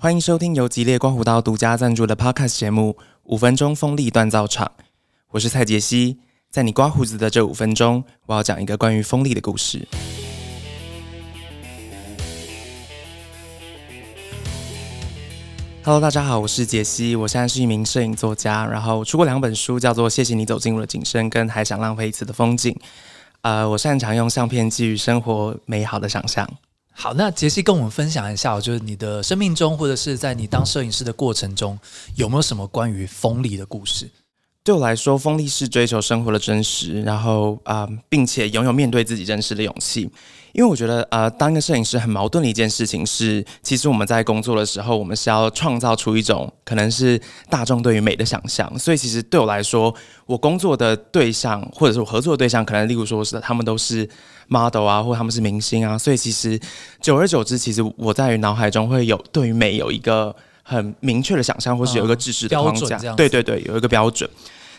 欢迎收听由吉列刮胡刀独家赞助的 Podcast 节目《五分钟锋利锻造场》，我是蔡杰西。在你刮胡子的这五分钟，我要讲一个关于锋利的故事。Hello，大家好，我是杰西，我现在是一名摄影作家，然后出过两本书，叫做《谢谢你走进我的景深》跟《还想浪费一次的风景》。呃，我擅长用相片寄予生活美好的想象。好，那杰西跟我们分享一下，就是你的生命中，或者是在你当摄影师的过程中，有没有什么关于锋利的故事？对我来说，锋利是追求生活的真实，然后啊，并且拥有面对自己真实的勇气。因为我觉得，呃，当一个摄影师很矛盾的一件事情是，其实我们在工作的时候，我们是要创造出一种可能是大众对于美的想象。所以，其实对我来说，我工作的对象或者是我合作的对象，可能例如说是他们都是 model 啊，或他们是明星啊。所以，其实久而久之，其实我在于脑海中会有对于美有一个很明确的想象，或是有一个知识的框架。对对对，有一个标准。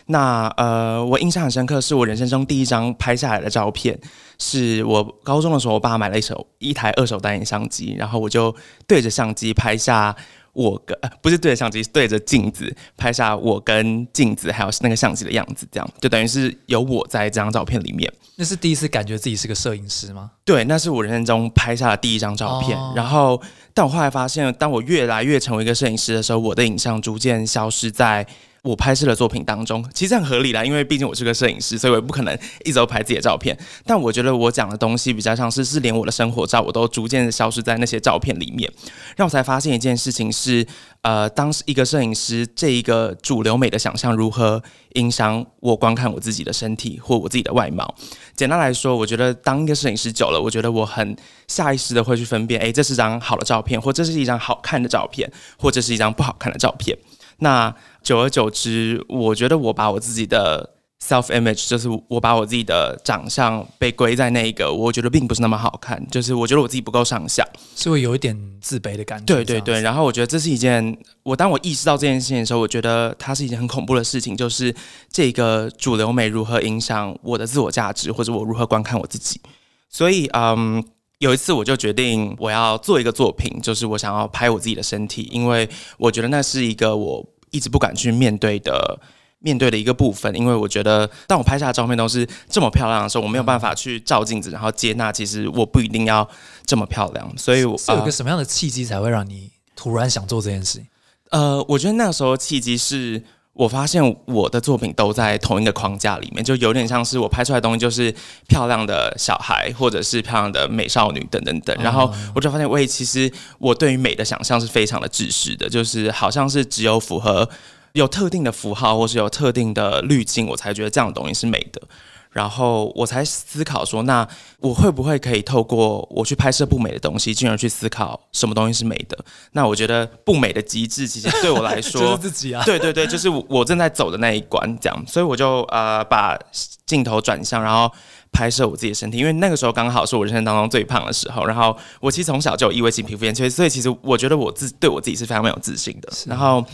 那呃，我印象很深刻，是我人生中第一张拍下来的照片，是我高中的时候，我爸买了一手一台二手单眼相机，然后我就对着相机拍下我跟呃不是对着相机，对着镜子拍下我跟镜子还有那个相机的样子，这样就等于是有我在这张照片里面。那是第一次感觉自己是个摄影师吗？对，那是我人生中拍下的第一张照片。然后，但我后来发现，当我越来越成为一个摄影师的时候，我的影像逐渐消失在。我拍摄的作品当中，其实很合理啦，因为毕竟我是个摄影师，所以我也不可能一直都拍自己的照片。但我觉得我讲的东西比较像是，是连我的生活照我都逐渐消失在那些照片里面，让我才发现一件事情是，呃，当时一个摄影师这一个主流美的想象如何影响我观看我自己的身体或我自己的外貌。简单来说，我觉得当一个摄影师久了，我觉得我很下意识的会去分辨，哎，这是张好的照片，或这是一张好看的照片，或者是一张不好看的照片。那久而久之，我觉得我把我自己的 self image，就是我把我自己的长相被归在那个，我觉得并不是那么好看，就是我觉得我自己不够上相，是会有一点自卑的感觉。对对对，然后我觉得这是一件，我当我意识到这件事情的时候，我觉得它是一件很恐怖的事情，就是这个主流美如何影响我的自我价值，或者我如何观看我自己。所以，嗯，有一次我就决定我要做一个作品，就是我想要拍我自己的身体，因为我觉得那是一个我。一直不敢去面对的面对的一个部分，因为我觉得当我拍下的照片都是这么漂亮的时候，我没有办法去照镜子，然后接纳其实我不一定要这么漂亮。所以，我是有个什么样的契机才会让你突然想做这件事情？呃，我觉得那个时候契机是。我发现我的作品都在同一个框架里面，就有点像是我拍出来的东西就是漂亮的小孩，或者是漂亮的美少女等等等。然后我就发现，喂，其实我对于美的想象是非常的自私的，就是好像是只有符合有特定的符号，或是有特定的滤镜，我才觉得这样的东西是美的。然后我才思考说，那我会不会可以透过我去拍摄不美的东西，进而去思考什么东西是美的？那我觉得不美的极致，其实对我来说，就是自己啊，对对对，就是我正在走的那一关，这样。所以我就呃把镜头转向，然后拍摄我自己的身体，因为那个时候刚好是我人生当中最胖的时候。然后我其实从小就有异位性皮肤炎，所以所以其实我觉得我自对我自己是非常没有自信的。然后。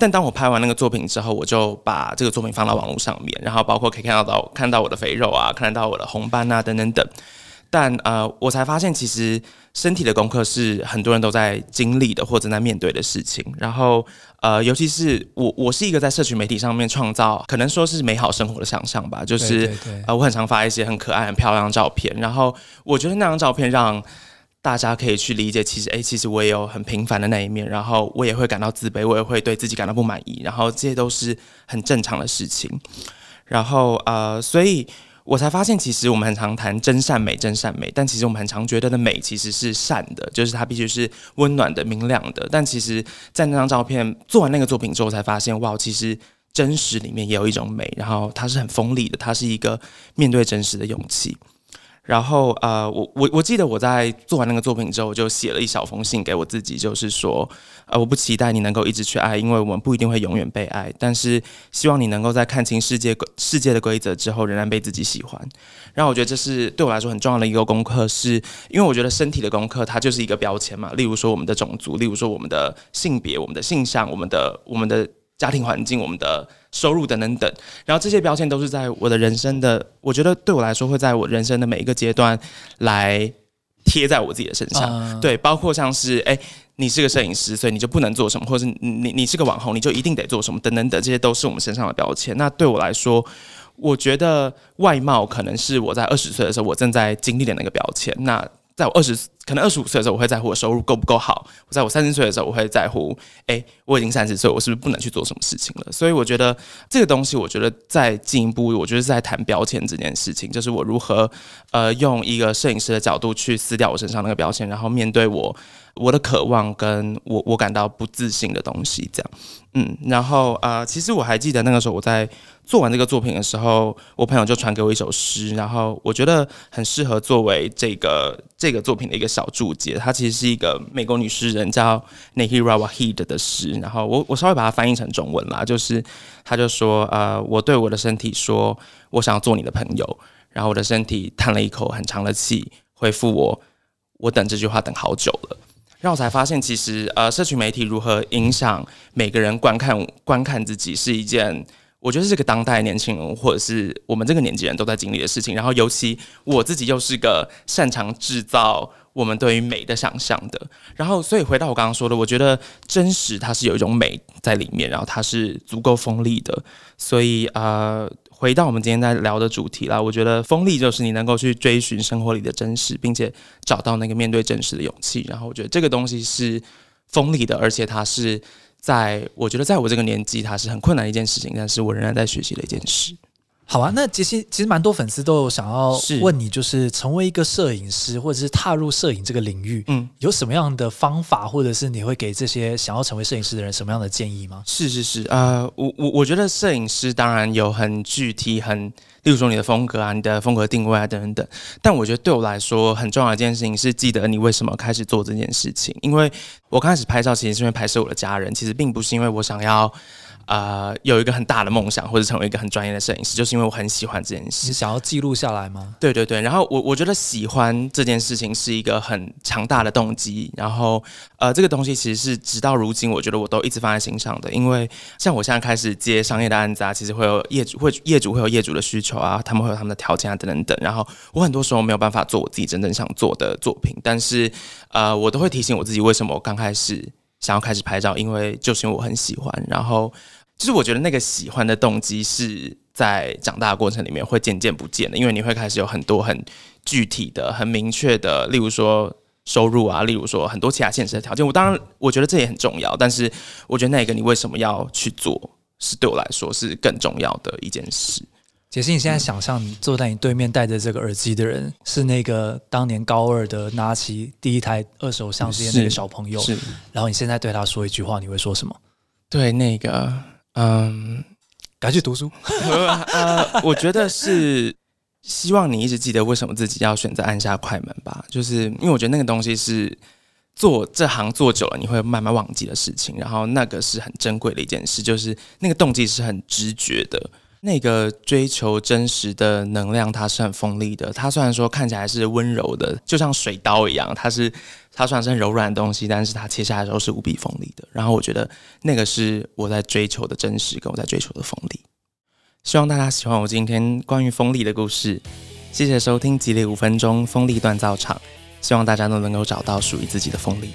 但当我拍完那个作品之后，我就把这个作品放到网络上面，然后包括可以看到到看到我的肥肉啊，看得到我的红斑啊等等等。但呃，我才发现其实身体的功课是很多人都在经历的或者在面对的事情。然后呃，尤其是我，我是一个在社群媒体上面创造可能说是美好生活的想象吧，就是呃，我很常发一些很可爱、很漂亮的照片。然后我觉得那张照片让。大家可以去理解，其实哎，其实我也有很平凡的那一面，然后我也会感到自卑，我也会对自己感到不满意，然后这些都是很正常的事情。然后呃，所以我才发现，其实我们很常谈真善美，真善美，但其实我们很常觉得的美其实是善的，就是它必须是温暖的、明亮的。但其实，在那张照片做完那个作品之后，才发现哇，其实真实里面也有一种美，然后它是很锋利的，它是一个面对真实的勇气。然后呃，我我我记得我在做完那个作品之后，我就写了一小封信给我自己，就是说，呃，我不期待你能够一直去爱，因为我们不一定会永远被爱，但是希望你能够在看清世界世界的规则之后，仍然被自己喜欢。然后我觉得这是对我来说很重要的一个功课，是因为我觉得身体的功课它就是一个标签嘛，例如说我们的种族，例如说我们的性别、我们的性向、我们的我们的。家庭环境、我们的收入等等等，然后这些标签都是在我的人生的，我觉得对我来说会在我人生的每一个阶段来贴在我自己的身上。对，包括像是哎，你是个摄影师，所以你就不能做什么，或者是你你你是个网红，你就一定得做什么，等等等，这些都是我们身上的标签。那对我来说，我觉得外貌可能是我在二十岁的时候我正在经历的那个标签。那在我二十，可能二十五岁的时候，我会在乎我收入够不够好；我在我三十岁的时候，我会在乎，哎，我已经三十岁，我是不是不能去做什么事情了？所以我觉得这个东西，我觉得在进一步，我觉得是在谈标签这件事情，就是我如何呃用一个摄影师的角度去撕掉我身上那个标签，然后面对我我的渴望跟我我感到不自信的东西，这样。嗯，然后呃，其实我还记得那个时候我在。做完这个作品的时候，我朋友就传给我一首诗，然后我觉得很适合作为这个这个作品的一个小注解。它其实是一个美国女诗人叫 Nikki Rawahid 的诗，然后我我稍微把它翻译成中文啦，就是他就说呃，我对我的身体说，我想要做你的朋友，然后我的身体叹了一口很长的气，回复我，我等这句话等好久了，让我才发现其实呃，社群媒体如何影响每个人观看观看自己是一件。我觉得是个当代年轻人，或者是我们这个年纪人都在经历的事情。然后，尤其我自己又是个擅长制造我们对于美的想象的。然后，所以回到我刚刚说的，我觉得真实它是有一种美在里面，然后它是足够锋利的。所以，呃，回到我们今天在聊的主题啦，我觉得锋利就是你能够去追寻生活里的真实，并且找到那个面对真实的勇气。然后，我觉得这个东西是锋利的，而且它是。在我觉得，在我这个年纪，它是很困难的一件事情，但是我仍然在学习的一件事。好啊，那其实其实蛮多粉丝都有想要问你，就是成为一个摄影师，或者是踏入摄影这个领域，嗯，有什么样的方法，或者是你会给这些想要成为摄影师的人什么样的建议吗？是是是，呃，我我我觉得摄影师当然有很具体很。例如说你的风格啊，你的风格定位啊，等等等。但我觉得对我来说很重要的一件事情是，记得你为什么开始做这件事情。因为我刚开始拍照，其实是因为拍摄我的家人，其实并不是因为我想要。呃，有一个很大的梦想，或者成为一个很专业的摄影师，就是因为我很喜欢这件事。你想要记录下来吗？对对对。然后我我觉得喜欢这件事情是一个很强大的动机。然后呃，这个东西其实是直到如今，我觉得我都一直放在心上的。因为像我现在开始接商业的案子啊，其实会有业主会业主会有业主的需求啊，他们会有他们的条件啊等等等。然后我很多时候没有办法做我自己真正想做的作品，但是呃，我都会提醒我自己，为什么我刚开始想要开始拍照，因为就是因为我很喜欢。然后。就是我觉得那个喜欢的动机是在长大的过程里面会渐渐不见的，因为你会开始有很多很具体的、很明确的，例如说收入啊，例如说很多其他现实的条件。我当然我觉得这也很重要，但是我觉得那个你为什么要去做，是对我来说是更重要的一件事。杰西，你现在想象你坐在你对面戴着这个耳机的人，是那个当年高二的拿起第一台二手相机的那个小朋友，是。然后你现在对他说一句话，你会说什么？对，那个。嗯，赶紧读书。呃，我觉得是希望你一直记得为什么自己要选择按下快门吧。就是因为我觉得那个东西是做这行做久了你会慢慢忘记的事情，然后那个是很珍贵的一件事，就是那个动机是很直觉的。那个追求真实的能量，它是很锋利的。它虽然说看起来是温柔的，就像水刀一样，它是它虽然是柔软的东西，但是它切下来的时候是无比锋利的。然后我觉得那个是我在追求的真实，跟我在追求的锋利。希望大家喜欢我今天关于锋利的故事。谢谢收听《吉利五分钟锋利锻造厂》，希望大家都能够找到属于自己的锋利。